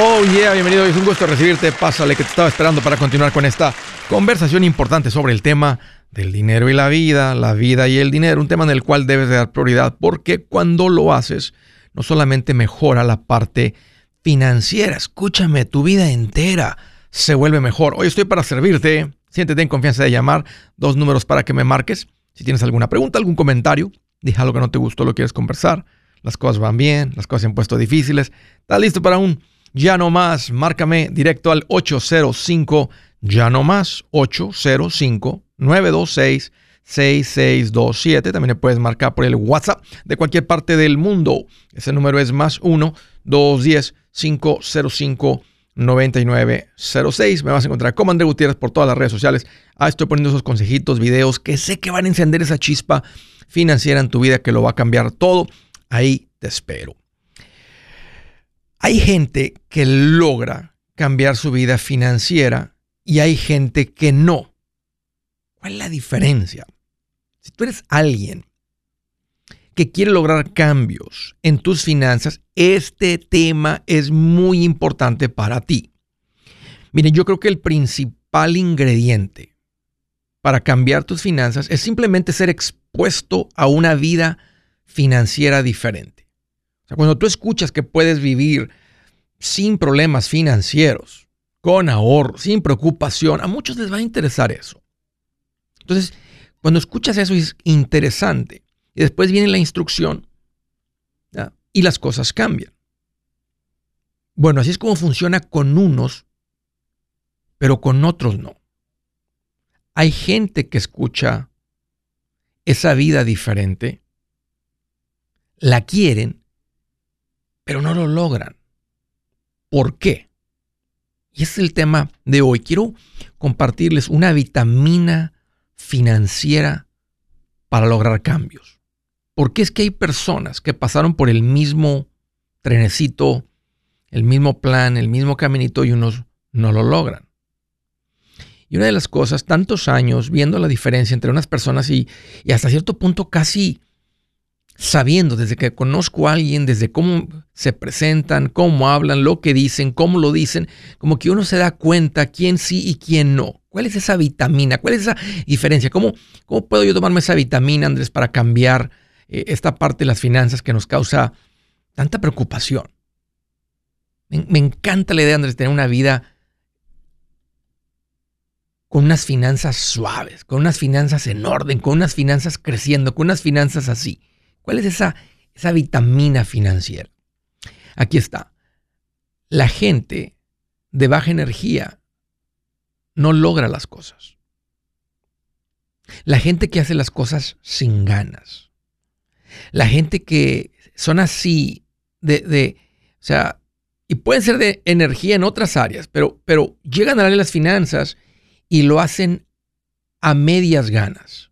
Oh yeah, bienvenido. Es un gusto recibirte. Pásale que te estaba esperando para continuar con esta conversación importante sobre el tema del dinero y la vida, la vida y el dinero, un tema en el cual debes de dar prioridad porque cuando lo haces no solamente mejora la parte financiera, escúchame, tu vida entera se vuelve mejor. Hoy estoy para servirte. Siéntete en confianza de llamar. Dos números para que me marques. Si tienes alguna pregunta, algún comentario, dije algo que no te gustó, lo quieres conversar. Las cosas van bien, las cosas se han puesto difíciles. ¿Estás listo para un ya no más, márcame directo al 805, ya no más, 805 926 6627. También le puedes marcar por el WhatsApp de cualquier parte del mundo. Ese número es más 1 210 505 9906. Me vas a encontrar como André Gutiérrez por todas las redes sociales. Ah, estoy poniendo esos consejitos, videos que sé que van a encender esa chispa financiera en tu vida que lo va a cambiar todo. Ahí te espero. Hay gente que logra cambiar su vida financiera y hay gente que no. ¿Cuál es la diferencia? Si tú eres alguien que quiere lograr cambios en tus finanzas, este tema es muy importante para ti. Miren, yo creo que el principal ingrediente para cambiar tus finanzas es simplemente ser expuesto a una vida financiera diferente cuando tú escuchas que puedes vivir sin problemas financieros, con ahorro, sin preocupación, a muchos les va a interesar eso. Entonces, cuando escuchas eso es interesante. Y después viene la instrucción y las cosas cambian. Bueno, así es como funciona con unos, pero con otros no. Hay gente que escucha esa vida diferente, la quieren pero no lo logran. ¿Por qué? Y ese es el tema de hoy. Quiero compartirles una vitamina financiera para lograr cambios. Porque es que hay personas que pasaron por el mismo trenecito, el mismo plan, el mismo caminito y unos no lo logran. Y una de las cosas, tantos años viendo la diferencia entre unas personas y, y hasta cierto punto casi sabiendo desde que conozco a alguien, desde cómo se presentan, cómo hablan, lo que dicen, cómo lo dicen, como que uno se da cuenta quién sí y quién no. ¿Cuál es esa vitamina? ¿Cuál es esa diferencia? ¿Cómo, cómo puedo yo tomarme esa vitamina, Andrés, para cambiar eh, esta parte de las finanzas que nos causa tanta preocupación? Me, me encanta la idea, Andrés, de tener una vida con unas finanzas suaves, con unas finanzas en orden, con unas finanzas creciendo, con unas finanzas así. ¿Cuál es esa, esa vitamina financiera? Aquí está. La gente de baja energía no logra las cosas. La gente que hace las cosas sin ganas. La gente que son así de, de o sea, y pueden ser de energía en otras áreas, pero, pero llegan a darle las finanzas y lo hacen a medias ganas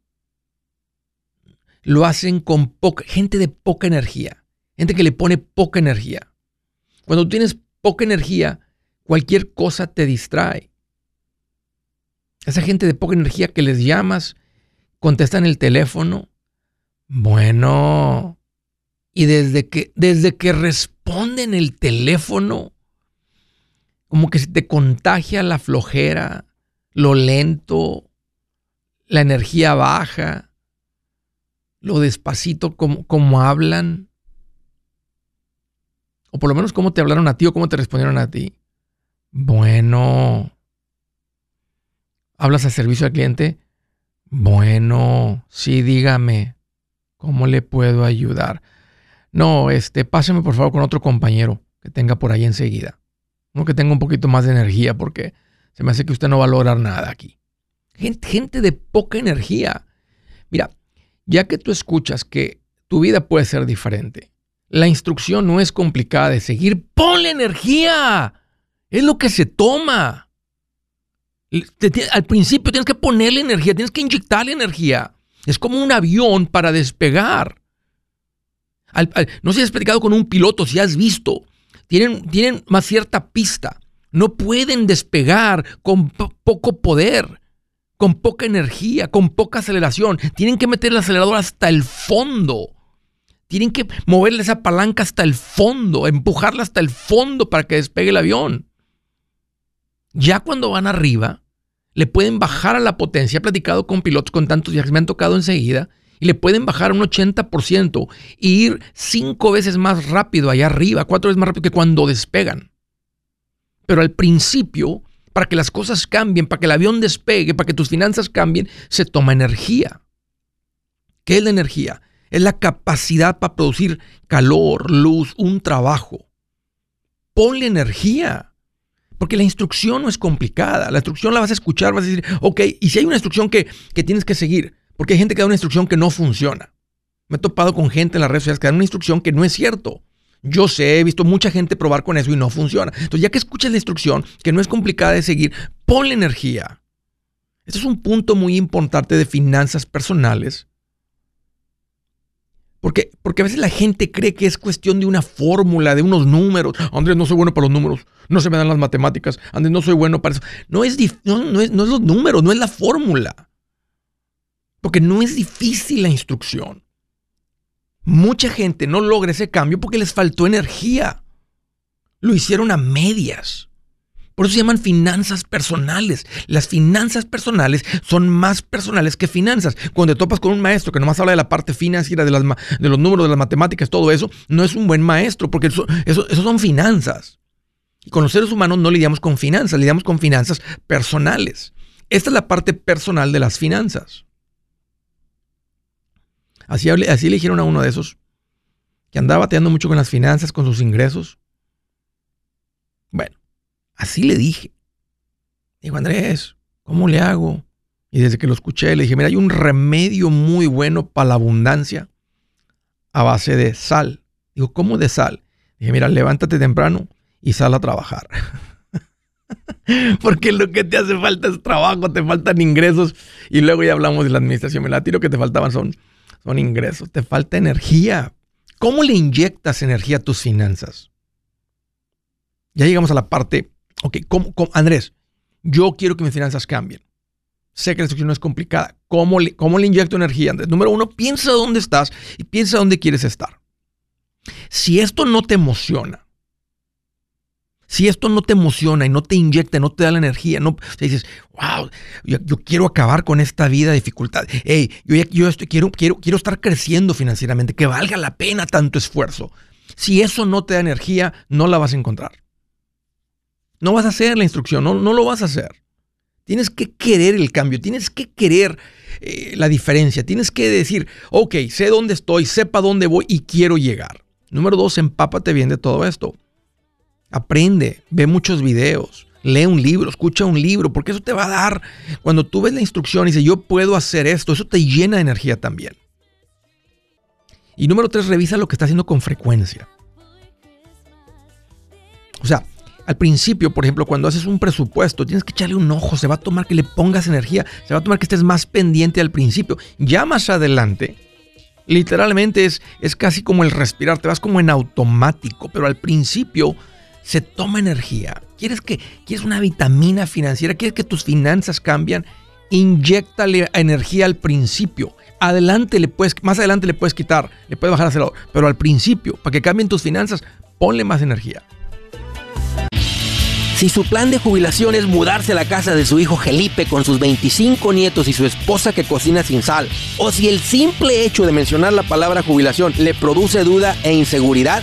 lo hacen con poca, gente de poca energía, gente que le pone poca energía. Cuando tienes poca energía, cualquier cosa te distrae. Esa gente de poca energía que les llamas, contestan el teléfono. Bueno, y desde que, desde que responden el teléfono, como que se te contagia la flojera, lo lento, la energía baja lo despacito como, hablan, o por lo menos cómo te hablaron a ti o cómo te respondieron a ti. Bueno, ¿hablas a servicio al cliente? Bueno, sí, dígame, ¿cómo le puedo ayudar? No, este, páseme por favor con otro compañero que tenga por ahí enseguida. Uno que tenga un poquito más de energía porque se me hace que usted no va a lograr nada aquí. Gente de poca energía. Mira, ya que tú escuchas que tu vida puede ser diferente, la instrucción no es complicada de seguir. Ponle energía. Es lo que se toma. Al principio tienes que ponerle energía, tienes que inyectarle energía. Es como un avión para despegar. no sé si has platicado con un piloto, si has visto. Tienen, tienen más cierta pista. No pueden despegar con poco poder con poca energía, con poca aceleración. Tienen que meter el acelerador hasta el fondo. Tienen que moverle esa palanca hasta el fondo, empujarla hasta el fondo para que despegue el avión. Ya cuando van arriba, le pueden bajar a la potencia. He platicado con pilotos con tantos viajes, me han tocado enseguida, y le pueden bajar un 80% y ir cinco veces más rápido allá arriba, cuatro veces más rápido que cuando despegan. Pero al principio, para que las cosas cambien, para que el avión despegue, para que tus finanzas cambien, se toma energía. ¿Qué es la energía? Es la capacidad para producir calor, luz, un trabajo. Ponle energía. Porque la instrucción no es complicada. La instrucción la vas a escuchar, vas a decir, ok, y si hay una instrucción que, que tienes que seguir, porque hay gente que da una instrucción que no funciona. Me he topado con gente en las redes sociales que dan una instrucción que no es cierto. Yo sé, he visto mucha gente probar con eso y no funciona. Entonces, ya que escuchas la instrucción, que no es complicada de seguir, ponle energía. Este es un punto muy importante de finanzas personales porque, porque a veces la gente cree que es cuestión de una fórmula, de unos números. Andrés, no soy bueno para los números, no se me dan las matemáticas, Andrés, no soy bueno para eso. No es, no, es, no es los números, no es la fórmula. Porque no es difícil la instrucción. Mucha gente no logra ese cambio porque les faltó energía. Lo hicieron a medias. Por eso se llaman finanzas personales. Las finanzas personales son más personales que finanzas. Cuando te topas con un maestro que nomás habla de la parte financiera, de, de los números, de las matemáticas, todo eso, no es un buen maestro porque eso, eso, son finanzas. Y con los seres humanos no lidiamos con finanzas, lidiamos con finanzas personales. Esta es la parte personal de las finanzas. Así, así le dijeron a uno de esos que andaba bateando mucho con las finanzas, con sus ingresos. Bueno, Así le dije. Digo, Andrés, ¿cómo le hago? Y desde que lo escuché, le dije, mira, hay un remedio muy bueno para la abundancia a base de sal. Digo, ¿cómo de sal? Dije, mira, levántate temprano y sal a trabajar. Porque lo que te hace falta es trabajo, te faltan ingresos. Y luego ya hablamos de la administración. Me la tiro que te faltaban son, son ingresos, te falta energía. ¿Cómo le inyectas energía a tus finanzas? Ya llegamos a la parte Ok, ¿cómo, Andrés, yo quiero que mis finanzas cambien. Sé que la instrucción no es complicada. ¿Cómo le, ¿Cómo le inyecto energía, Andrés? Número uno, piensa dónde estás y piensa dónde quieres estar. Si esto no te emociona, si esto no te emociona y no te inyecta, no te da la energía, no dices, wow, yo, quiero acabar con esta vida de dificultad. Hey, yo, yo estoy, quiero, quiero, quiero estar creciendo financieramente, que valga la pena tanto esfuerzo. Si eso no te da energía, no la vas a encontrar. No vas a hacer la instrucción, no, no lo vas a hacer. Tienes que querer el cambio, tienes que querer eh, la diferencia, tienes que decir, ok, sé dónde estoy, sepa dónde voy y quiero llegar. Número dos, empápate bien de todo esto. Aprende, ve muchos videos, lee un libro, escucha un libro, porque eso te va a dar, cuando tú ves la instrucción y dices, yo puedo hacer esto, eso te llena de energía también. Y número tres, revisa lo que estás haciendo con frecuencia. O sea, al principio, por ejemplo, cuando haces un presupuesto, tienes que echarle un ojo, se va a tomar que le pongas energía, se va a tomar que estés más pendiente al principio. Ya más adelante, literalmente es, es casi como el respirar, te vas como en automático, pero al principio se toma energía. ¿Quieres, que, ¿Quieres una vitamina financiera? ¿Quieres que tus finanzas cambian? Inyectale energía al principio. Adelante le puedes, más adelante le puedes quitar, le puedes bajar acelerador, pero al principio, para que cambien tus finanzas, ponle más energía. Si su plan de jubilación es mudarse a la casa de su hijo Felipe con sus 25 nietos y su esposa que cocina sin sal, o si el simple hecho de mencionar la palabra jubilación le produce duda e inseguridad,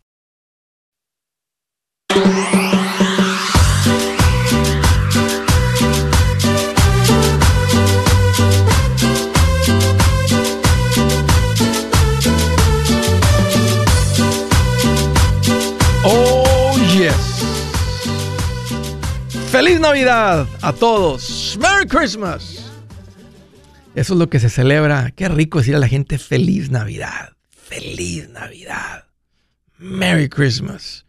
Oh. Feliz Navidad a todos. Merry Christmas. Eso es lo que se celebra. Qué rico decir a la gente feliz Navidad. Feliz Navidad. Merry Christmas.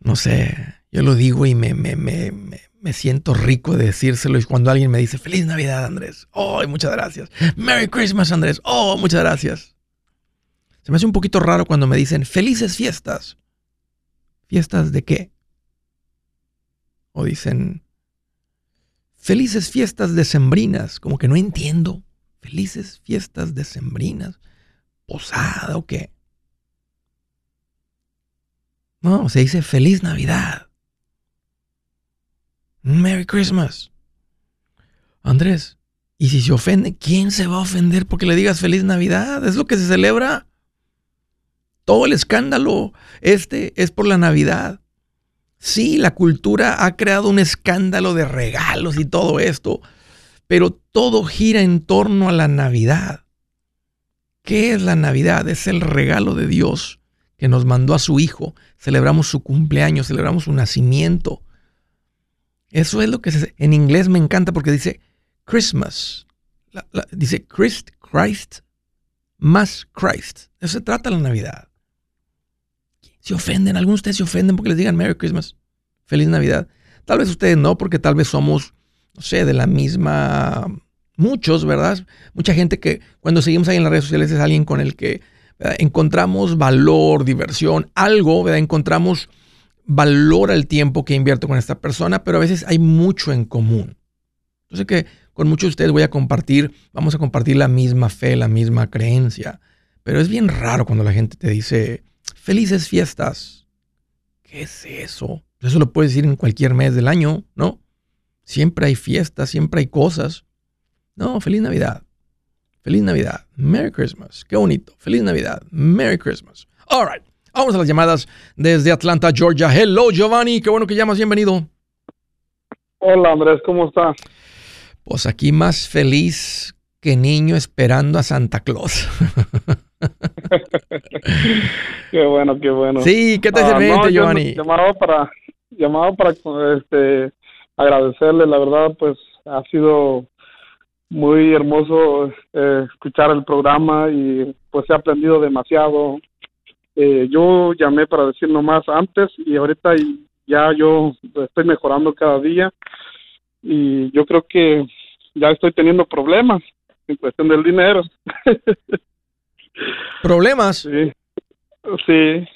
No sé, yo lo digo y me, me, me, me, siento rico de decírselo. Y cuando alguien me dice Feliz Navidad, Andrés. Oh, muchas gracias. Merry Christmas, Andrés. Oh, muchas gracias. Se me hace un poquito raro cuando me dicen felices fiestas. ¿Fiestas de qué? O dicen felices fiestas decembrinas, como que no entiendo. Felices fiestas decembrinas. Posada o qué. No, se dice feliz Navidad. Merry Christmas. Andrés, ¿y si se ofende? ¿Quién se va a ofender porque le digas feliz Navidad? Es lo que se celebra. Todo el escándalo este es por la Navidad. Sí, la cultura ha creado un escándalo de regalos y todo esto, pero todo gira en torno a la Navidad. ¿Qué es la Navidad? Es el regalo de Dios que nos mandó a su Hijo. Celebramos su cumpleaños, celebramos su nacimiento. Eso es lo que en inglés me encanta porque dice Christmas. dice Christ, Christ, más Christ. Eso se trata la Navidad. Se ofenden, algunos de ustedes se ofenden porque les digan Merry Christmas, Feliz Navidad. Tal vez ustedes no, porque tal vez somos, no sé, de la misma, muchos, ¿verdad? Mucha gente que cuando seguimos ahí en las redes sociales es alguien con el que encontramos valor, diversión, algo, ¿verdad? encontramos valor al tiempo que invierto con esta persona, pero a veces hay mucho en común. Entonces que con muchos de ustedes voy a compartir, vamos a compartir la misma fe, la misma creencia, pero es bien raro cuando la gente te dice, felices fiestas. ¿Qué es eso? Eso lo puedes decir en cualquier mes del año, ¿no? Siempre hay fiestas, siempre hay cosas. No, feliz Navidad. Feliz Navidad. Merry Christmas. Qué bonito. Feliz Navidad. Merry Christmas. All right. Vamos a las llamadas desde Atlanta, Georgia. Hello, Giovanni. Qué bueno que llamas. Bienvenido. Hola, Andrés. ¿Cómo estás? Pues aquí más feliz que niño esperando a Santa Claus. qué bueno, qué bueno. Sí, ¿qué te uh, Giovanni? Llamado para, llamado para este, agradecerle, la verdad, pues ha sido muy hermoso eh, escuchar el programa y pues he aprendido demasiado. Eh, yo llamé para decir nomás antes y ahorita ya yo estoy mejorando cada día y yo creo que ya estoy teniendo problemas en cuestión del dinero. ¿Problemas? Sí. Sí.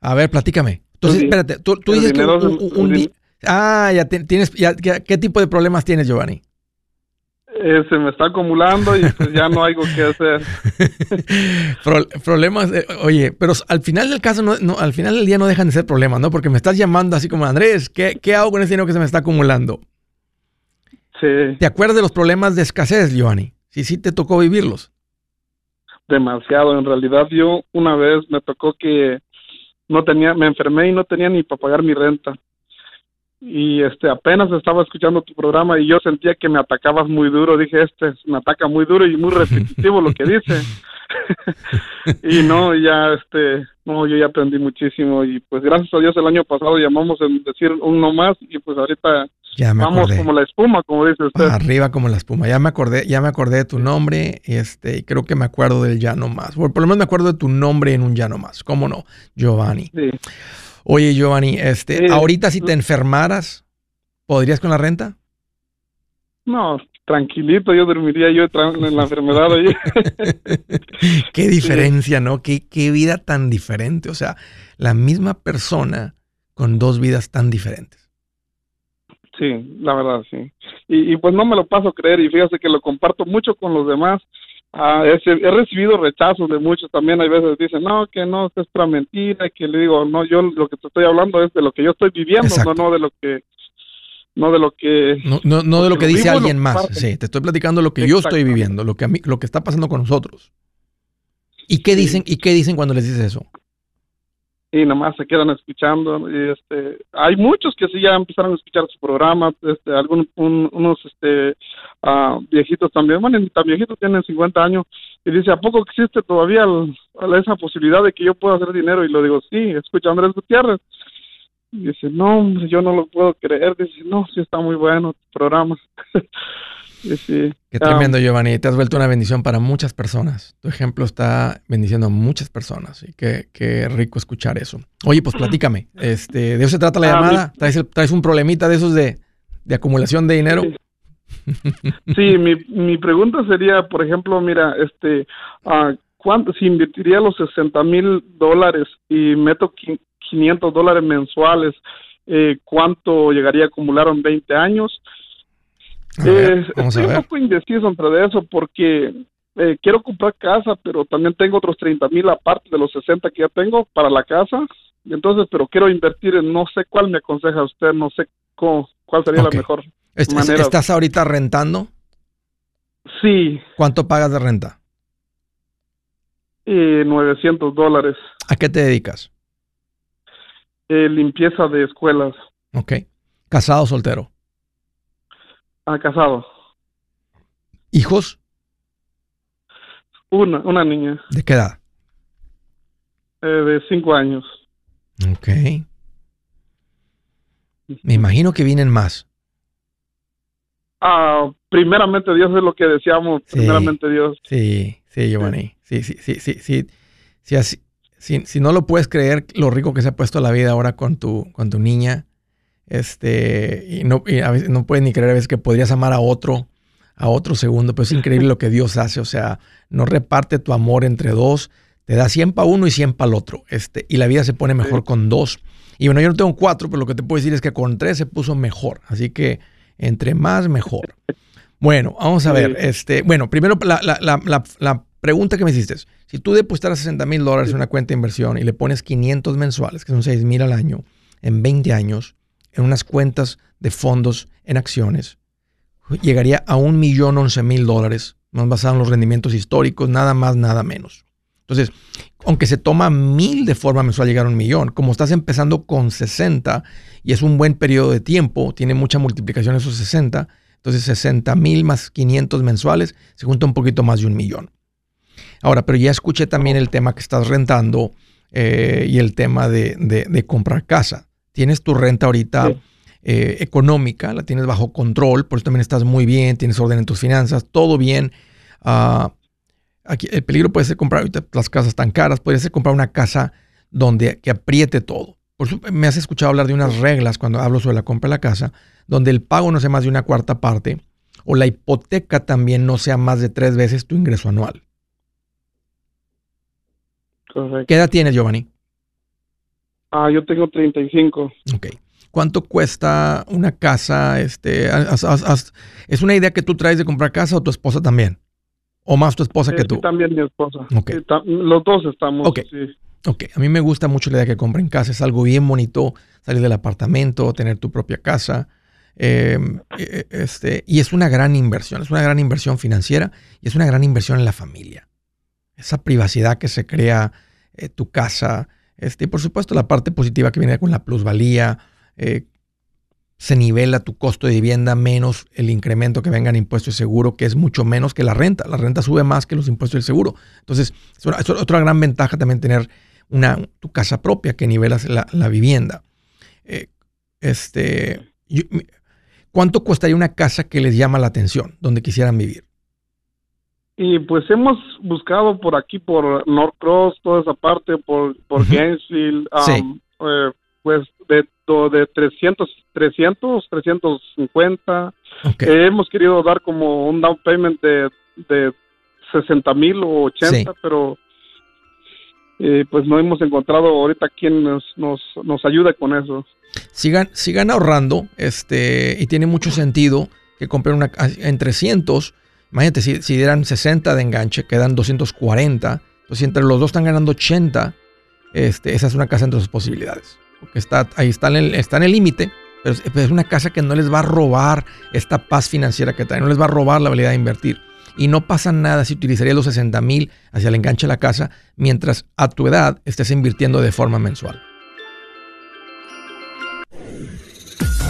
A ver, platícame. Entonces, espérate, tú, dices que un, Ah, ya tienes, ya, ¿qué tipo de problemas tienes, Giovanni? Eh, se me está acumulando y pues ya no hay que hacer. problemas, eh, oye, pero al final del caso, no, al final del día no dejan de ser problemas, ¿no? Porque me estás llamando así como, Andrés, ¿qué, qué hago con ese dinero que se me está acumulando? Sí. ¿Te acuerdas de los problemas de escasez, Giovanni? Sí, sí te tocó vivirlos. Demasiado. En realidad yo una vez me tocó que no tenía, me enfermé y no tenía ni para pagar mi renta y este apenas estaba escuchando tu programa y yo sentía que me atacabas muy duro. Dije, este me ataca muy duro y muy repetitivo lo que dice. y no, ya, este, no, yo ya aprendí muchísimo y pues gracias a Dios el año pasado llamamos a decir uno más y pues ahorita ya me vamos como la espuma, como dice usted. Arriba como la espuma. Ya me acordé, ya me acordé de tu nombre, este, y creo que me acuerdo del ya no más. Por, lo menos me acuerdo de tu nombre en un ya no más. ¿Cómo no? Giovanni. Sí. Oye, Giovanni, este, ahorita si te enfermaras, ¿podrías con la renta? No, tranquilito, yo dormiría yo en la enfermedad ahí. qué diferencia, ¿no? Qué, qué vida tan diferente. O sea, la misma persona con dos vidas tan diferentes. Sí, la verdad, sí. Y, pues no me lo paso a creer y fíjate que lo comparto mucho con los demás. Ah, he, recibido rechazos de muchos también. Hay veces dicen, no, que no, es para mentira. Que le digo, no, yo lo que te estoy hablando es de lo que yo estoy viviendo, no, no de lo que no de lo que no, no, de lo que dice alguien más. sí te estoy platicando lo que yo estoy viviendo lo que a mí lo que está pasando con nosotros. Y qué dicen y qué dicen cuando les dices eso y nomás se quedan escuchando y este hay muchos que sí ya empezaron a escuchar su programa este algunos unos este uh, viejitos también bueno tan viejitos tienen 50 años y dice a poco existe todavía esa posibilidad de que yo pueda hacer dinero y lo digo sí escucha Andrés Gutiérrez y dice, no, yo no lo puedo creer. Dice, no, sí está muy bueno tu programa. Qué tremendo, Giovanni. Te has vuelto una bendición para muchas personas. Tu ejemplo está bendiciendo a muchas personas. Y qué, qué rico escuchar eso. Oye, pues platícame. Este, ¿De eso se trata la ah, llamada? ¿Traes, un problemita de esos de, acumulación de dinero? Sí, mi, mi pregunta sería, por ejemplo, mira, este, uh, ¿cuánto, si invertiría los 60 mil dólares y meto 500 dólares mensuales, eh, ¿cuánto llegaría a acumular en 20 años? Eh, estoy un poco indeciso entre eso porque eh, quiero comprar casa, pero también tengo otros 30 mil aparte de los 60 que ya tengo para la casa. Entonces, pero quiero invertir en no sé cuál me aconseja usted, no sé cuál sería la mejor manera. ¿Estás ahorita rentando? Sí. ¿Cuánto pagas de renta? Eh, 900 dólares. ¿A qué te dedicas? Eh, limpieza de escuelas. Ok. ¿Casado o soltero? Ah, casado. ¿Hijos? Una, una niña. ¿De qué edad? Eh, de cinco años. Ok. Me imagino que vienen más. Ah, primeramente Dios es lo que deseamos. primeramente Dios. Sí, sí, Giovanni. Sí, sí, sí, sí, sí. sí así, si, no lo puedes creer, lo rico que se ha puesto la vida ahora con tu, con tu niña, este, y no, a veces no puedes ni creer a veces que podrías amar a otro, a otro segundo, pero es increíble lo que Dios hace, o sea, no reparte tu amor entre dos, te da 100 para uno y 100 para el otro, este, y la vida se pone mejor con dos. Y bueno, yo no tengo cuatro, pero lo que te puedo decir es que con tres se puso mejor, así que entre más, mejor. Bueno, vamos a ver, este, bueno, primero la, la, la, la pregunta que me hiciste, si tú depositaras 60 mil dólares en una cuenta de inversión y le pones 500 mensuales, que son 6 mil al año, en 20 años, en unas cuentas de fondos en acciones, llegaría a un millón once mil dólares, más basado en los rendimientos históricos, nada más, nada menos. Entonces, aunque se toma mil de forma mensual llegar a un millón, como estás empezando con 60 y es un buen periodo de tiempo, tiene mucha multiplicación esos 60, entonces 60 mil más 500 mensuales se junta un poquito más de un millón. Ahora, pero ya escuché también el tema que estás rentando eh, y el tema de, comprar casa. Tienes tu renta ahorita eh, económica, la tienes bajo control, por eso también estás muy bien, tienes orden en tus finanzas, todo bien. Ah, aquí, el peligro puede ser comprar ahorita las casas tan caras, puede ser comprar una casa donde que apriete todo. Por eso me has escuchado hablar de unas reglas cuando hablo sobre la compra de la casa, donde el pago no sea más de una cuarta parte o la hipoteca también no sea más de tres veces tu ingreso anual. ¿Qué edad tienes, Giovanni? Ah, yo tengo 35. Ok. ¿Cuánto cuesta una casa? Este, ¿Es una idea que tú traes de comprar casa o tu esposa también? ¿O más tu esposa que tú? Sí, también mi esposa. Okay. los dos estamos. Ok. Ok. A mí me gusta mucho la idea de que compren casa. Es algo bien bonito salir del apartamento, tener tu propia casa. Em, e, e, este, y es una gran inversión. Es una gran inversión financiera y es una gran inversión en la familia esa privacidad que se crea eh, tu casa. Este, y por supuesto la parte positiva que viene con la plusvalía. Eh, se nivela tu costo de vivienda menos el incremento que venga en impuestos y seguro, que es mucho menos que la renta. La renta sube más que los impuestos y el seguro. Entonces, es otra gran ventaja también tener una, tu casa propia que nivelas la, vivienda. Eh, este, ¿Cuánto costaría una casa que les llama la atención, donde quisieran vivir? Y pues hemos buscado por aquí, por North Cross, toda esa parte, por, por Gainesville, um, eh, pues de, de 300, 300, 350. hemos querido dar como un down payment de, de 60 mil o 80, pero eh, pues no hemos encontrado ahorita quien nos, nos, nos ayude con eso. Sigan, sigan ahorrando, este, y tiene mucho sentido que compren una en 300. Imagínate, si, si dieran 60 de enganche, quedan 240. Entonces, si entre los dos están ganando 80, este, esa es una casa entre sus posibilidades porque está, ahí está en el está límite, pero es, una casa que no les va a robar esta paz financiera que trae, no les va a robar la habilidad de invertir. Y no pasa nada si utilizarías los 60 mil hacia el enganche de la casa mientras a tu edad estés invirtiendo de forma mensual.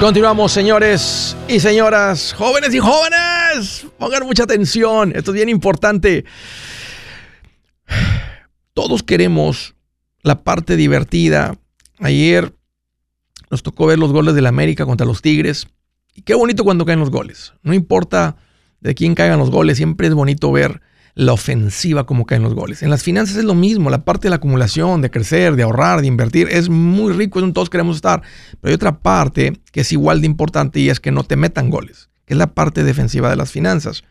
Continuamos, señores y señoras, jóvenes y jóvenes. Pongan mucha atención, esto es bien importante. Todos queremos la parte divertida. Ayer nos tocó ver los goles del América contra los Tigres. Y qué bonito cuando caen los goles. No importa de quién caigan los goles, siempre es bonito ver la ofensiva como caen los goles. En las finanzas es lo mismo, la parte de la acumulación, de crecer, de ahorrar, de invertir, es muy rico, es donde todos queremos estar. Pero hay otra parte que es igual de importante y es que no te metan goles, que es la parte defensiva de las finanzas.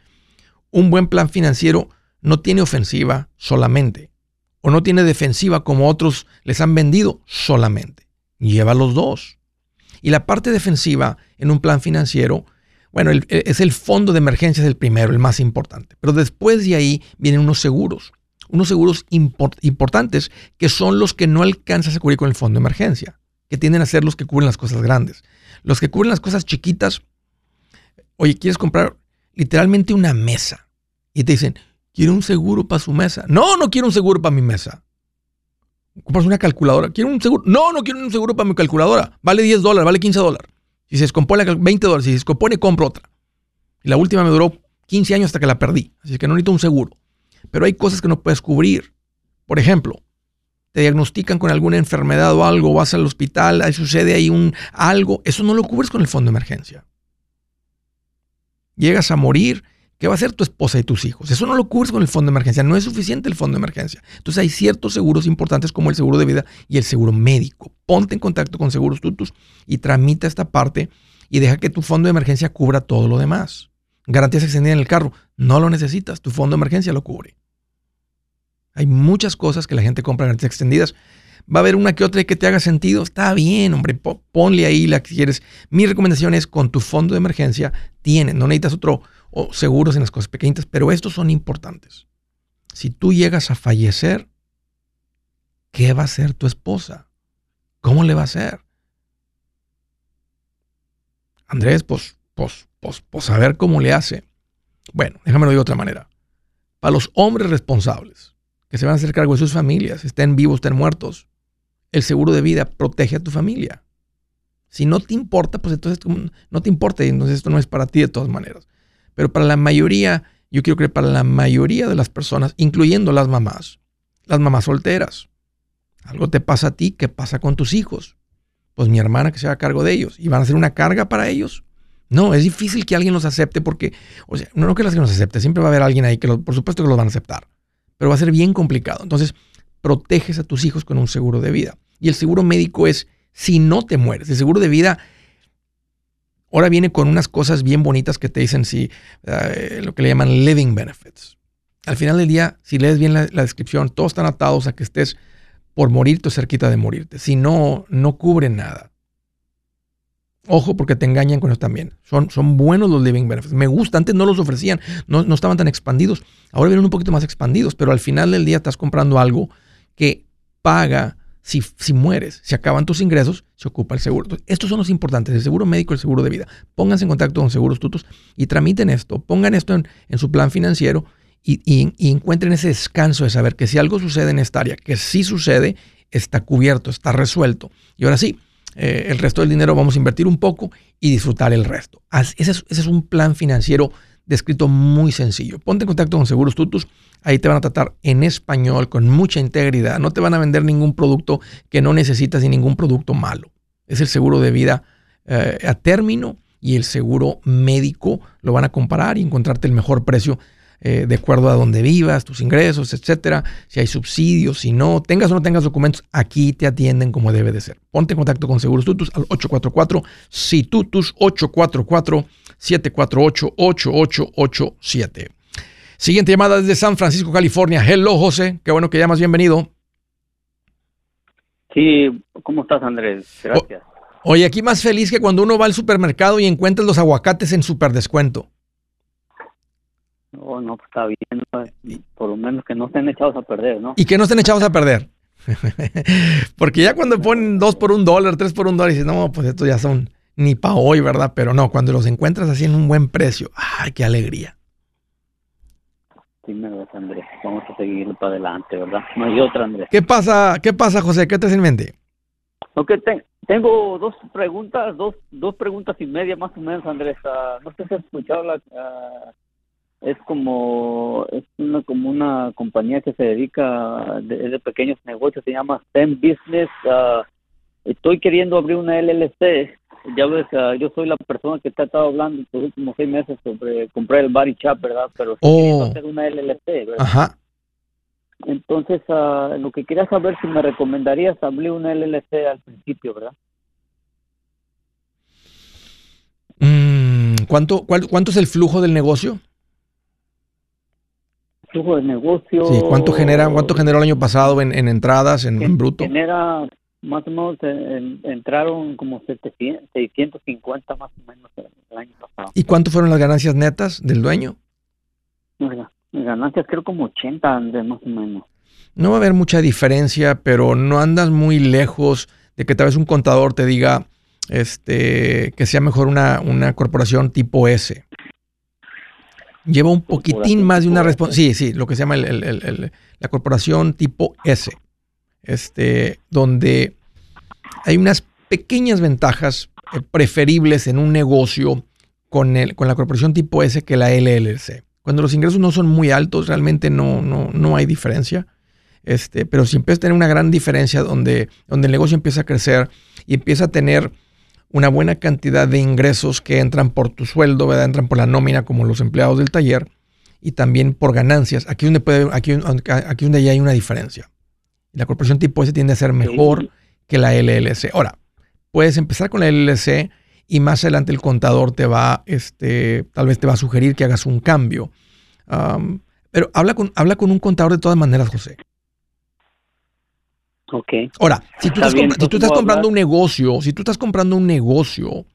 Un buen plan financiero no tiene ofensiva solamente, o no tiene defensiva como otros les han vendido solamente. Lleva los dos. Y la parte defensiva en un plan financiero bueno, e, es el fondo de emergencias el primero, el más importante. Pero después de ahí vienen unos seguros, unos seguros importantes que son los que no alcanzas a cubrir con el fondo de emergencia, que tienden a ser los que cubren las cosas grandes. Los que cubren las cosas chiquitas, oye, quieres comprar literalmente una mesa y te dicen, quiero un seguro para su mesa. No, no quiero un seguro para mi mesa. Compras una calculadora. ¿Quiero un seguro? No, no quiero un seguro para mi calculadora. Vale 10 dólares, vale 15 dólares. Si se descompone 20 dólares, si se descompone, compro otra. Y la última me duró 15 años hasta que la perdí. Así que no necesito un seguro. Pero hay cosas que no puedes cubrir. Por ejemplo, te diagnostican con alguna enfermedad o algo, vas al hospital, ahí sucede ahí un algo, eso no lo cubres con el fondo de emergencia. Llegas a morir ¿Qué va a hacer tu esposa y tus hijos? Eso no lo cubres con el fondo de emergencia. No es suficiente el fondo de emergencia. Entonces hay ciertos seguros importantes como el seguro de vida y el seguro médico. Ponte en contacto con Seguros Tutus y tramita esta parte y deja que tu fondo de emergencia cubra todo lo demás. Garantías extendidas en el carro. No lo necesitas. Tu fondo de emergencia lo cubre. Hay muchas cosas que la gente compra garantías extendidas. Va a haber una que otra que te haga sentido. Está bien, hombre. Ponle ahí la que quieres. Mi recomendación es con tu fondo de emergencia tienes. No necesitas otro o seguros en las cosas pequeñitas, pero estos son importantes. Si tú llegas a fallecer, ¿qué va a hacer tu esposa? ¿Cómo le va a hacer? Andrés, pues, pues, pues, pues a ver cómo le hace. Bueno, déjame lo de otra manera. Para los hombres responsables, que se van a hacer cargo de sus familias, estén vivos, estén muertos. El seguro de vida protege a tu familia. Si no te importa, pues entonces no te importa y entonces esto no es para ti de todas maneras. Pero para la mayoría, yo quiero que para la mayoría de las personas, incluyendo las mamás, las mamás solteras, algo te pasa a ti, ¿qué pasa con tus hijos? Pues mi hermana que se haga cargo de ellos. ¿Y van a ser una carga para ellos? No, es difícil que alguien los acepte porque, o sea, no, que las que los acepte, siempre va a haber alguien ahí que por supuesto que los van a aceptar, pero va a ser bien complicado. Entonces, proteges a tus hijos con un seguro de vida. Y el seguro médico es si no te mueres. El seguro de vida ahora viene con unas cosas bien bonitas que te dicen si eh, lo que le llaman living benefits. Al final del día, si lees bien la, descripción, todos están atados a que estés por morirte o cerquita de morirte. Si no, no cubren nada. Ojo porque te engañan con eso también. Son, son buenos los living benefits. Me gusta. Antes no los ofrecían. No, no estaban tan expandidos. Ahora vienen un poquito más expandidos. Pero al final del día estás comprando algo que paga si, mueres, si acaban tus ingresos, se ocupa el seguro. estos son los importantes, el seguro médico y el seguro de vida. Pónganse en contacto con Seguros Tutos y tramiten esto, pongan esto en, su plan financiero y, encuentren ese descanso de saber que si algo sucede en esta área, que sí sucede, está cubierto, está resuelto. Y ahora sí, eh, el resto del dinero vamos a invertir un poco y disfrutar el resto. ese es un plan financiero descrito muy sencillo. Ponte en contacto con Seguros Tutus, ahí te van a tratar en español con mucha integridad. No te van a vender ningún producto que no necesitas ni ningún producto malo. Es el seguro de vida eh, a término y el seguro médico. Lo van a comparar y encontrarte el mejor precio eh, de acuerdo a donde vivas, tus ingresos, etcétera. Si hay subsidios, si no, tengas o no tengas documentos, aquí te atienden como debe de ser. Ponte en contacto con Seguros Tutus al 844 si Tutus 844 748-8887. Siguiente llamada desde San Francisco, California. Hello, José. Qué bueno que llamas. Bienvenido. Sí, ¿cómo estás, Andrés? Gracias. oye, aquí más feliz que cuando uno va al supermercado y encuentra los aguacates en super descuento. No, pues está bien. Por lo menos que no estén echados a perder, ¿no? Y que no estén echados a perder. Porque ya cuando ponen dos por un dólar, tres por un dólar, y dices, no, pues estos ya son ni para hoy, ¿verdad? Pero no, cuando los encuentras así en un buen precio, ¡ay, qué alegría! Sí, me ves, Andrés. Vamos a seguir para adelante, ¿verdad? No hay otra, Andrés. ¿Qué pasa, qué pasa José? ¿Qué te en mente? Ok, tengo dos preguntas, dos, dos preguntas y media más o menos, Andrés. Ah, no sé si has escuchado la... Ah, es como es una como una compañía que se dedica de, de pequeños negocios se llama STEM Business uh, estoy queriendo abrir una LLC ya ves, uh, yo soy la persona que te ha estado hablando los últimos seis meses sobre comprar el body shop, ¿verdad? Pero oh. hacer una LLC, ¿verdad? Ajá. Entonces, uh, lo que quería saber si me recomendarías abrir una LLC al principio, ¿verdad? Mm, ¿cuánto, ¿Cuánto es el flujo del negocio? Flujo del negocio. Sí, ¿cuánto genera, cuánto generó el año pasado en, en entradas, en, en bruto? Genera más o menos entraron como 700, 650 más o menos el año pasado. ¿Y cuánto fueron las ganancias netas del dueño? ganancias creo como 80 más o menos. No va a haber mucha diferencia, pero no andas muy lejos de que tal vez un contador te diga este, que sea mejor una, una corporación tipo S. Lleva un poquitín más de una responsabilidad. Sí, sí, lo que se llama la corporación tipo S este, donde hay unas pequeñas ventajas eh, preferibles en un negocio con, el, con la corporación tipo S que la LLC. Cuando los ingresos no son muy altos, realmente no, no, no hay diferencia. Este, pero si empieza a tener una gran diferencia donde, donde el negocio empieza a crecer y empieza a tener una buena cantidad de ingresos que entran por tu sueldo, ¿verdad? entran por la nómina como los empleados del taller y también por ganancias. Aquí donde, puede, aquí, aquí donde ya hay una diferencia. La corporación tipo S tiende a ser mejor que la LLC. Ahora, puedes empezar con la LLC y más adelante el contador te va, este, tal vez te va a sugerir que hagas un cambio. pero habla con, habla con un contador de todas maneras, José. Ok. Ahora, si tú, estás, comprando un negocio, si tú estás comprando un negocio,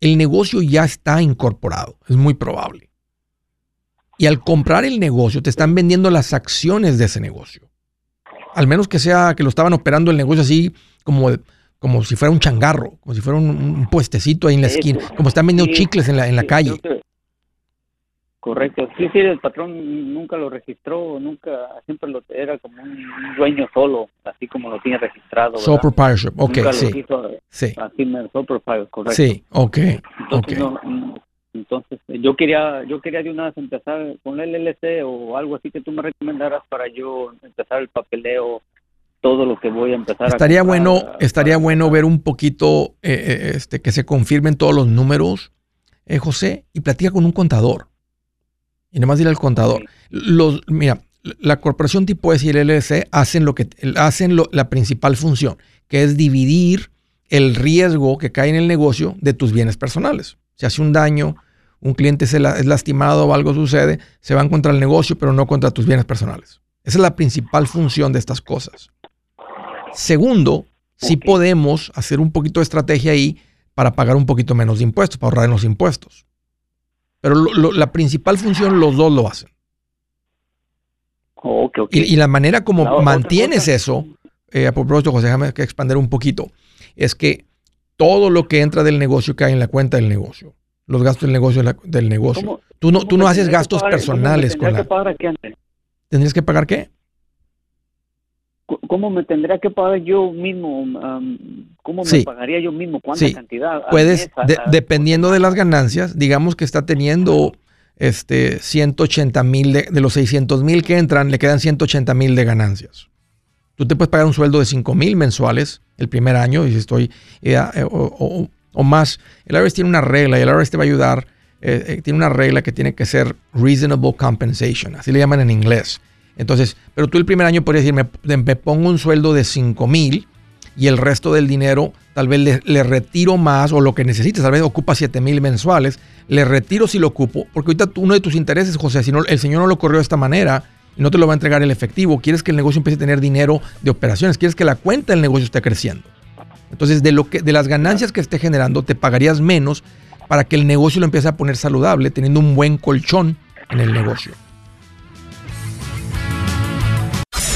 el negocio ya está incorporado, es muy probable. Y al comprar el negocio, te están vendiendo las acciones de ese negocio al menos que sea que lo estaban operando el negocio así como, como si fuera un changarro, como si fuera un, puestecito ahí en la esquina, como están vendiendo chicles en la, en la calle. Correcto. Sí, sí, el patrón nunca lo registró, nunca, siempre lo era como un dueño solo, así como lo tiene registrado. Sole proprietorship, ok, Nunca sí. lo hizo Sí, así, me- sole correcto. sí, ok. Entonces, no, mm, entonces yo quería yo quería de una vez empezar con el LLC o algo así que tú me recomendaras para yo empezar el papeleo, todo lo que voy a empezar Estaría a bueno, estaría bueno ver un poquito, eh, eh, este, que se confirmen todos los números, eh, José, y platica con un contador. Y nada más dile al contador. Los, mira, la corporación tipo S y el LLC hacen lo que hacen lo- la principal función, que es dividir el riesgo que cae en el negocio de tus bienes personales. Si hace un daño, un cliente se la- es lastimado o algo sucede, se van contra el negocio, pero no contra tus bienes personales. Esa es la principal función de estas cosas. Segundo, sí Ok. podemos hacer un poquito de estrategia ahí para pagar un poquito menos de impuestos, para ahorrar en los impuestos. Pero lo- lo- la principal función los dos lo hacen. Y, y la manera como La mantienes eso, eh, a propósito, José, déjame que expandir un poquito, es que todo lo que entra del negocio cae en la cuenta del negocio. Los gastos del negocio del negocio. ¿Cómo- Tú no, tú no haces que gastos pagar- personales con que la... pagar aquí antes? ¿Tendrías que pagar qué? ¿Cómo me tendría que pagar yo mismo? am, ¿Cómo me Sí. pagaría yo mismo? ¿Cuánta Sí. cantidad? Puedes, mes, a- de- a- dependiendo de las ganancias, digamos que está teniendo este 180 mil de, de los 600 mil que entran, le quedan 180 mil de ganancias. Tú te puedes pagar un sueldo de 5 mil mensuales el primer año, y si estoy, eh, eh, o, o- o más. El IRS tiene una regla y el IRS te va a ayudar. eh, tiene una regla que tiene que ser reasonable compensation, así le llaman en inglés. Entonces, pero tú el primer año podrías decir, me, pongo un sueldo de 5 mil y el resto del dinero tal vez le, retiro más o lo que necesites, tal vez ocupa 7 mil mensuales, le retiro si lo ocupo, porque ahorita uno de tus intereses, José, si no, el Señor no lo corrió de esta manera no te lo va a entregar el efectivo, quieres que el negocio empiece a tener dinero de operaciones, quieres que la cuenta del negocio esté creciendo. Entonces, de, lo que, de las ganancias que esté generando, te pagarías menos para que el negocio lo empiece a poner saludable, teniendo un buen colchón en el negocio.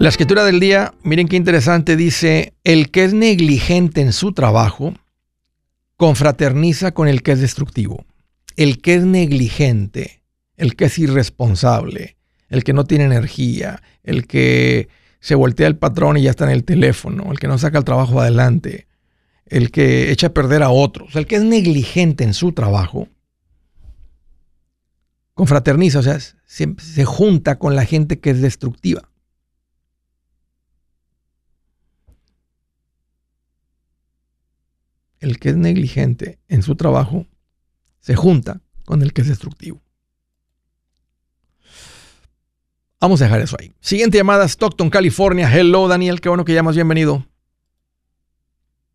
La escritura del día, miren qué interesante, dice, el que es negligente en su trabajo, confraterniza con el que es destructivo. El que es negligente, el que es irresponsable, el que no tiene energía, el que se voltea el patrón y ya está en el teléfono, el que no saca el trabajo adelante, el que echa a perder a otros, el que es negligente en su trabajo, confraterniza, o sea, se, se junta con la gente que es destructiva. El que es negligente en su trabajo se junta con el que es destructivo. Vamos a dejar eso ahí. Siguiente llamada, Stockton, California. Hello, Daniel. Qué bueno que llamas. Bienvenido.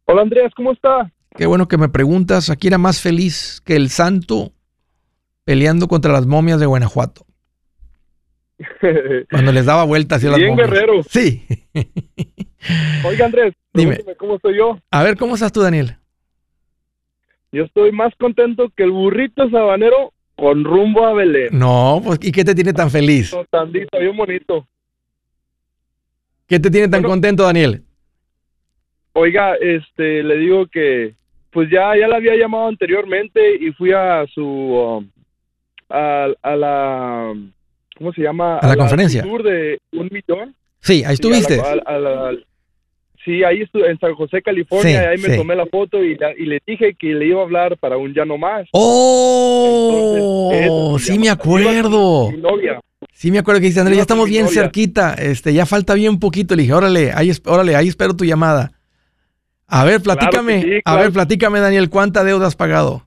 Hola Andrés, ¿cómo está? Qué bueno que me preguntas. Aquí era más feliz que el santo peleando contra las momias de Guanajuato. Cuando les daba vueltas hacia las Bien momias. guerrero. Sí. Oiga Andrés, Dime. cómo estoy yo. A ver, ¿cómo estás tú, Daniel? Yo estoy más contento que el burrito sabanero con rumbo a Belén. No, pues, ¿y qué te tiene tan feliz? Tandito, bien bonito. ¿Qué te tiene tan Bueno. contento, Daniel? Oiga, este, le digo que, pues ya, ya la había llamado anteriormente y fui a su, um, a, a la, ¿cómo se llama? A la conferencia. tour de un millón. Sí, ahí Sí, a la- estuviste. a la- sí, ahí estuve en San José, California, Sí, ahí me sí. tomé la foto y, la- y le dije que le iba a hablar para un ya no más. ¡Oh! Entonces, sí me acuerdo. Mi novia. Sí me acuerdo que dice, Andrés, ya estamos bien novia. cerquita. Este, ya falta bien poquito. Le dije, órale, ahí, órale, ahí espero tu llamada. A ver, platícame. sí, A ver, platícame, Daniel, ¿cuánta deuda has pagado?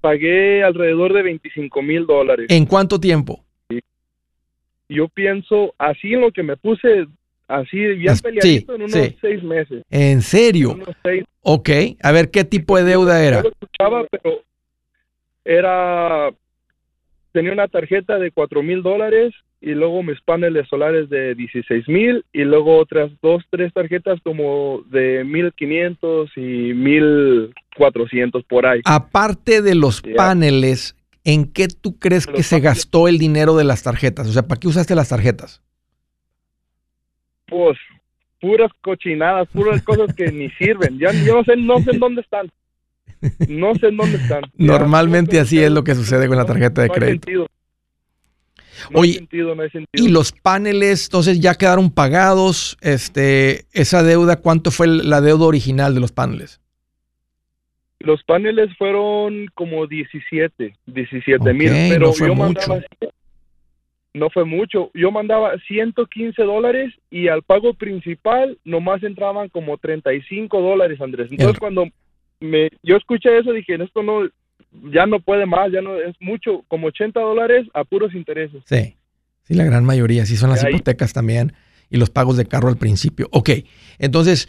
Pagué alrededor de 25 mil dólares. ¿En cuánto tiempo? Yo pienso, así en lo que me puse, así As- peleadito, sí, en unos sí. seis meses. ¿En serio? Unos seis Ok. A ver, ¿qué tipo de deuda era? Yo lo escuchaba, pero era. Tenía una tarjeta de cuatro mil dólares y luego mis paneles solares de 16 mil y luego otras dos, tres tarjetas como de 1500 y 1400 por ahí. Aparte de los Ya. paneles, ¿en qué tú crees Los que se gastó el dinero de las tarjetas? O sea, ¿para qué usaste las tarjetas? Pues puras cochinadas, puras cosas que ni sirven. Ya yo no sé, no sé en dónde están. No sé en dónde están. Ya, Normalmente no así es lo que sucede con la tarjeta de no hay crédito. sentido. No Oye, hay sentido, no hay sentido. Y los paneles, entonces ya quedaron pagados. Este, esa deuda, ¿cuánto fue la deuda original de los paneles? Los paneles fueron como 17, 17 mil, Ok, pero no fue yo mucho. mandaba, no fue mucho, yo mandaba 115 dólares y al pago principal nomás entraban como 35 dólares, Andrés. Entonces El- cuando me, yo escuché eso dije, esto no, ya no puede más, ya no es mucho, como 80 dólares a puros intereses. Sí. Sí, la gran mayoría. Sí son las ahí- hipotecas también y los pagos de carro al principio. Ok, entonces,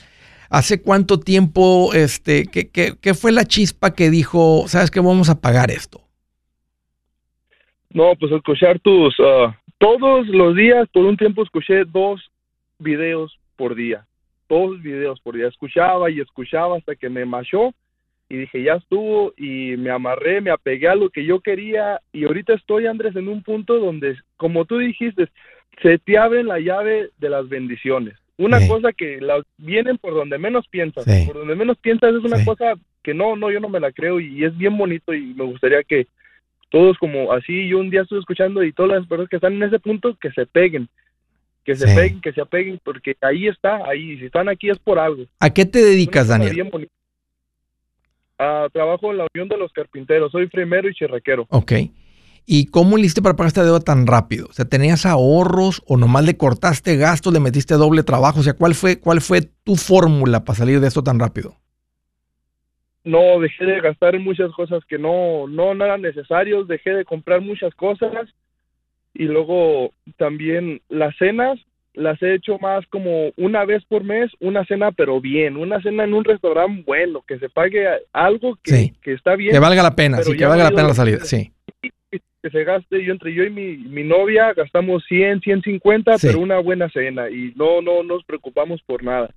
¿hace cuánto tiempo, este, qué, qué- qué fue la chispa que dijo, sabes que vamos a pagar esto? No, pues escuchar tus, ah, todos los días, por un tiempo escuché dos videos por día, dos videos por día, escuchaba y escuchaba hasta que me machó y dije, ya estuvo y me amarré, me apegué a lo que yo quería y ahorita estoy, Andrés, en un punto donde, como tú dijiste, se te abre la llave de las bendiciones. Una Sí. cosa que la, vienen por donde menos piensas, Sí. por donde menos piensas es una Sí. cosa que no, no, yo no me la creo y es bien bonito y me gustaría que todos como así, yo un día estuve escuchando y todas las personas que están en ese punto que se peguen, que se Sí. peguen, que se apeguen, porque ahí está, ahí, si están aquí es por algo. ¿A qué te dedicas, Daniel? Ah, trabajo en la Unión de los Carpinteros, soy primero y chirraquero. Ok. ¿Y cómo le hiciste para pagar esta deuda tan rápido? O sea, ¿tenías ahorros o nomás le cortaste gastos, le metiste doble trabajo? O sea, ¿cuál fue, cuál fue tu fórmula para salir de esto tan rápido? No, dejé de gastar en muchas cosas que no, no, no eran necesarios, dejé de comprar muchas cosas y luego también las cenas las he hecho más como una vez por mes, una cena pero bien, una cena en un restaurante bueno, que se pague algo que, Sí. que está bien, Que valga la pena, sí, que valga la pena la salida, sí. que se gaste, yo entre yo y mi, mi novia gastamos 100, 150, Sí. pero una buena cena y no, no nos preocupamos por nada.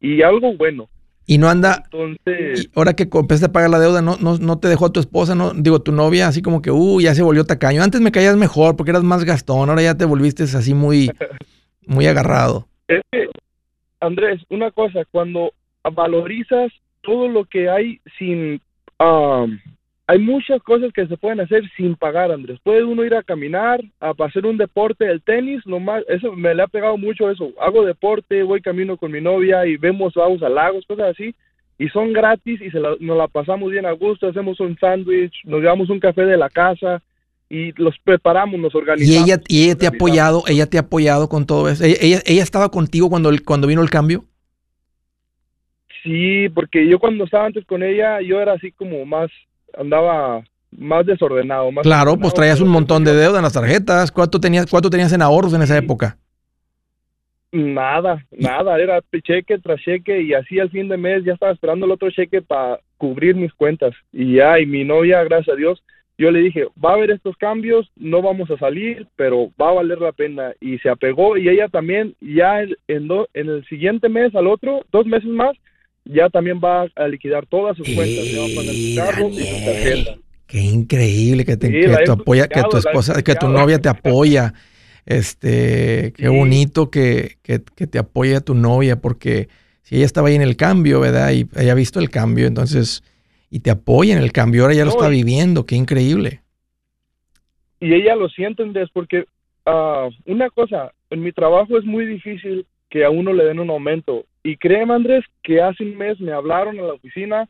Y algo bueno. Y no anda, Entonces, ahora que empezaste a pagar la deuda, no, no, no te dejó tu esposa, no, digo, tu novia, así como que, uh, ya se volvió tacaño. Antes me caías mejor porque eras más gastón, ahora ya te volviste así muy, muy agarrado. Es que, Andrés, una cosa, cuando valorizas todo lo que hay sin... am, hay muchas cosas que se pueden hacer sin pagar, Andrés. Puede uno ir a caminar, a hacer un deporte, el tenis, nomás, eso me le ha pegado mucho eso. Hago deporte, voy camino con mi novia y vemos, vamos a lagos, cosas así, y son gratis y se la- nos la pasamos bien a gusto, hacemos un sándwich, nos llevamos un café de la casa y los preparamos, nos Y organizamos. ella, y ella te ha apoyado, ella te ha apoyado con todo eso. Ella, ella, ella estaba contigo cuando, el- cuando vino el cambio. Sí, porque yo cuando estaba antes con ella, yo era así como más, andaba más desordenado. Más Claro, desordenado, pues traías un montón de deuda en las tarjetas. ¿Cuánto tenías, cuánto tenías en ahorros en esa época? Nada, nada, era cheque tras cheque y así al fin de mes ya estaba esperando el otro cheque para cubrir mis cuentas. Y ya, y mi novia, gracias a Dios, yo le dije, va a haber estos cambios, no vamos a salir, pero va a valer la pena. Y se apegó y ella también, ya en, en, do- en el siguiente mes al otro, dos meses más, ya también va a liquidar todas sus cuentas. Ya va a pagar su ¡Eh, carro y su tarjeta. Qué increíble que, te, Sí, que tu apoya, que tu esposa, que tu novia te apoya. Este, qué Sí. bonito que, que, que te apoya tu novia, porque si ella estaba ahí en el cambio, ¿verdad? Y ella ha visto el cambio, entonces, y te apoya en el cambio, ahora ya lo está viviendo, qué increíble. y ella lo siente, Andrés, porque ah, una cosa, en mi trabajo es muy difícil que a uno le den un aumento. Y créeme, Andrés, que hace un mes me hablaron a la oficina,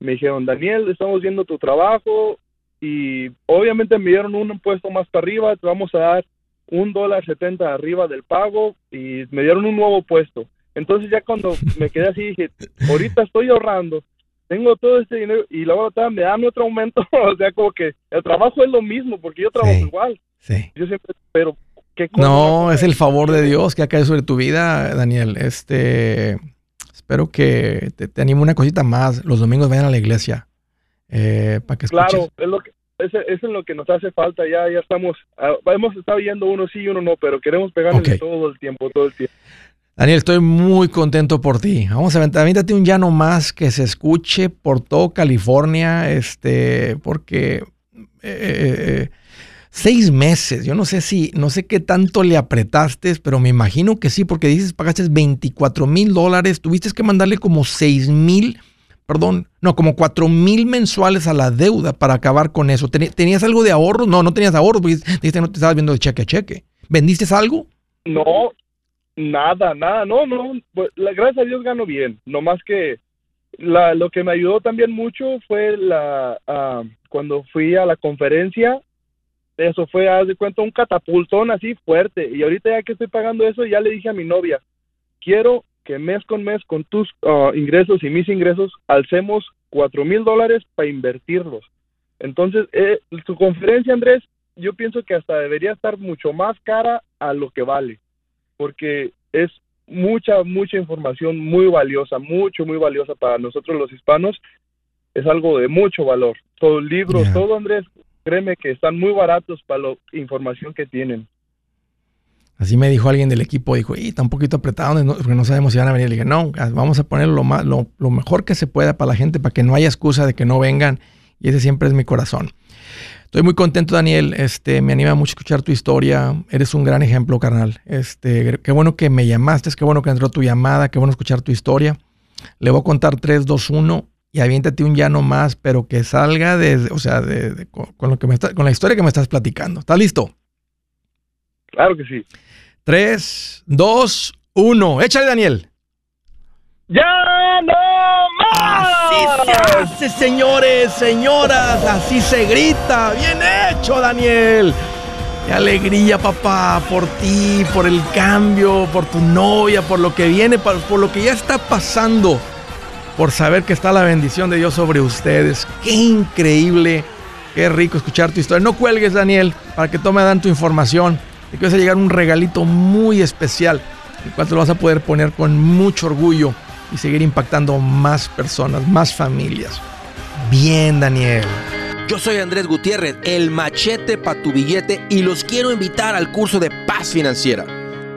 me dijeron, Daniel, estamos viendo tu trabajo y obviamente me dieron un puesto más para arriba, te vamos a dar un dólar setenta arriba del pago y me dieron un nuevo puesto. Entonces ya cuando me quedé así dije, ahorita estoy ahorrando, tengo todo este dinero y luego me dan otro aumento, o sea, como que el trabajo es lo mismo porque yo trabajo igual. Sí. Yo siempre, pero ¿qué No, es el favor de Dios que ha caído sobre tu vida, Daniel. Este, espero que te, te anime una cosita más. Los domingos vayan a la iglesia eh, para que escuches. Claro, es lo que es lo que nos hace falta. Ya, ya estamos, ah, hemos estado yendo uno sí y uno no, pero queremos pegarle todo el tiempo, todo el tiempo. Daniel, estoy muy contento por ti. Vamos a avéntate un llano más que se escuche por todo California, este, porque eh, eh, seis meses, yo no sé si, no sé qué tanto le apretaste, pero me imagino que sí, porque dices pagaste 24 mil dólares, tuviste que mandarle como 6 mil perdón, no, como cuatro mil mensuales a la deuda para acabar con eso. ¿Tenías algo de ahorro? No, no tenías ahorro, porque dijiste no te estabas viendo de cheque a cheque. ¿Vendiste algo? No, nada, nada, no, no. Pues, gracias a Dios gano bien. No más que la, lo que me ayudó también mucho fue la ah, cuando fui a la conferencia. Eso fue, haz de cuenta, un catapultón así fuerte. Y ahorita ya que estoy pagando eso, ya le dije a mi novia, quiero que mes con mes con tus ah, ingresos y mis ingresos alcemos cuatro mil dólares para invertirlos. Entonces, eh, tu conferencia, Andrés, yo pienso que hasta debería estar mucho más cara a lo que vale, porque es mucha, mucha información muy valiosa, mucho, muy valiosa para nosotros los hispanos. Es algo de mucho valor. Todos libros, todo, Andrés, créeme que están muy baratos para la información que tienen. Así me dijo alguien del equipo, dijo, y está un poquito apretado porque no sabemos si van a venir. Le dije, no, vamos a poner lo, más, lo, mejor que se pueda para la gente, para que no haya excusa de que no vengan. Y ese siempre es mi corazón. Estoy muy contento, Daniel. Este, me anima mucho escuchar tu historia. Eres un gran ejemplo, carnal. Este, qué bueno que me llamaste, qué bueno que entró tu llamada, qué bueno escuchar tu historia. Le voy a contar 3, 2, 1 y aviéntate un llano más, pero que salga de, o sea, de, con, lo que me está, con la historia que me estás platicando. ¿Estás listo? Claro que sí. 3, 2, 1. Échale, Daniel. ¡Ya no más! Así se hace, señores, señoras. Así se grita. Bien hecho, Daniel. Qué alegría, papá, por ti, por el cambio, por tu novia, por lo que viene, por, por lo que ya está pasando, por saber que está la bendición de Dios sobre ustedes. Qué increíble, qué rico escuchar tu historia. No cuelgues, Daniel, para que tome dan tu información te a llegar un regalito muy especial, el cual te lo vas a poder poner con mucho orgullo y seguir impactando más personas, más familias. Bien, Daniel. Yo soy Andrés Gutiérrez, el machete para tu billete y los quiero invitar al curso de paz financiera.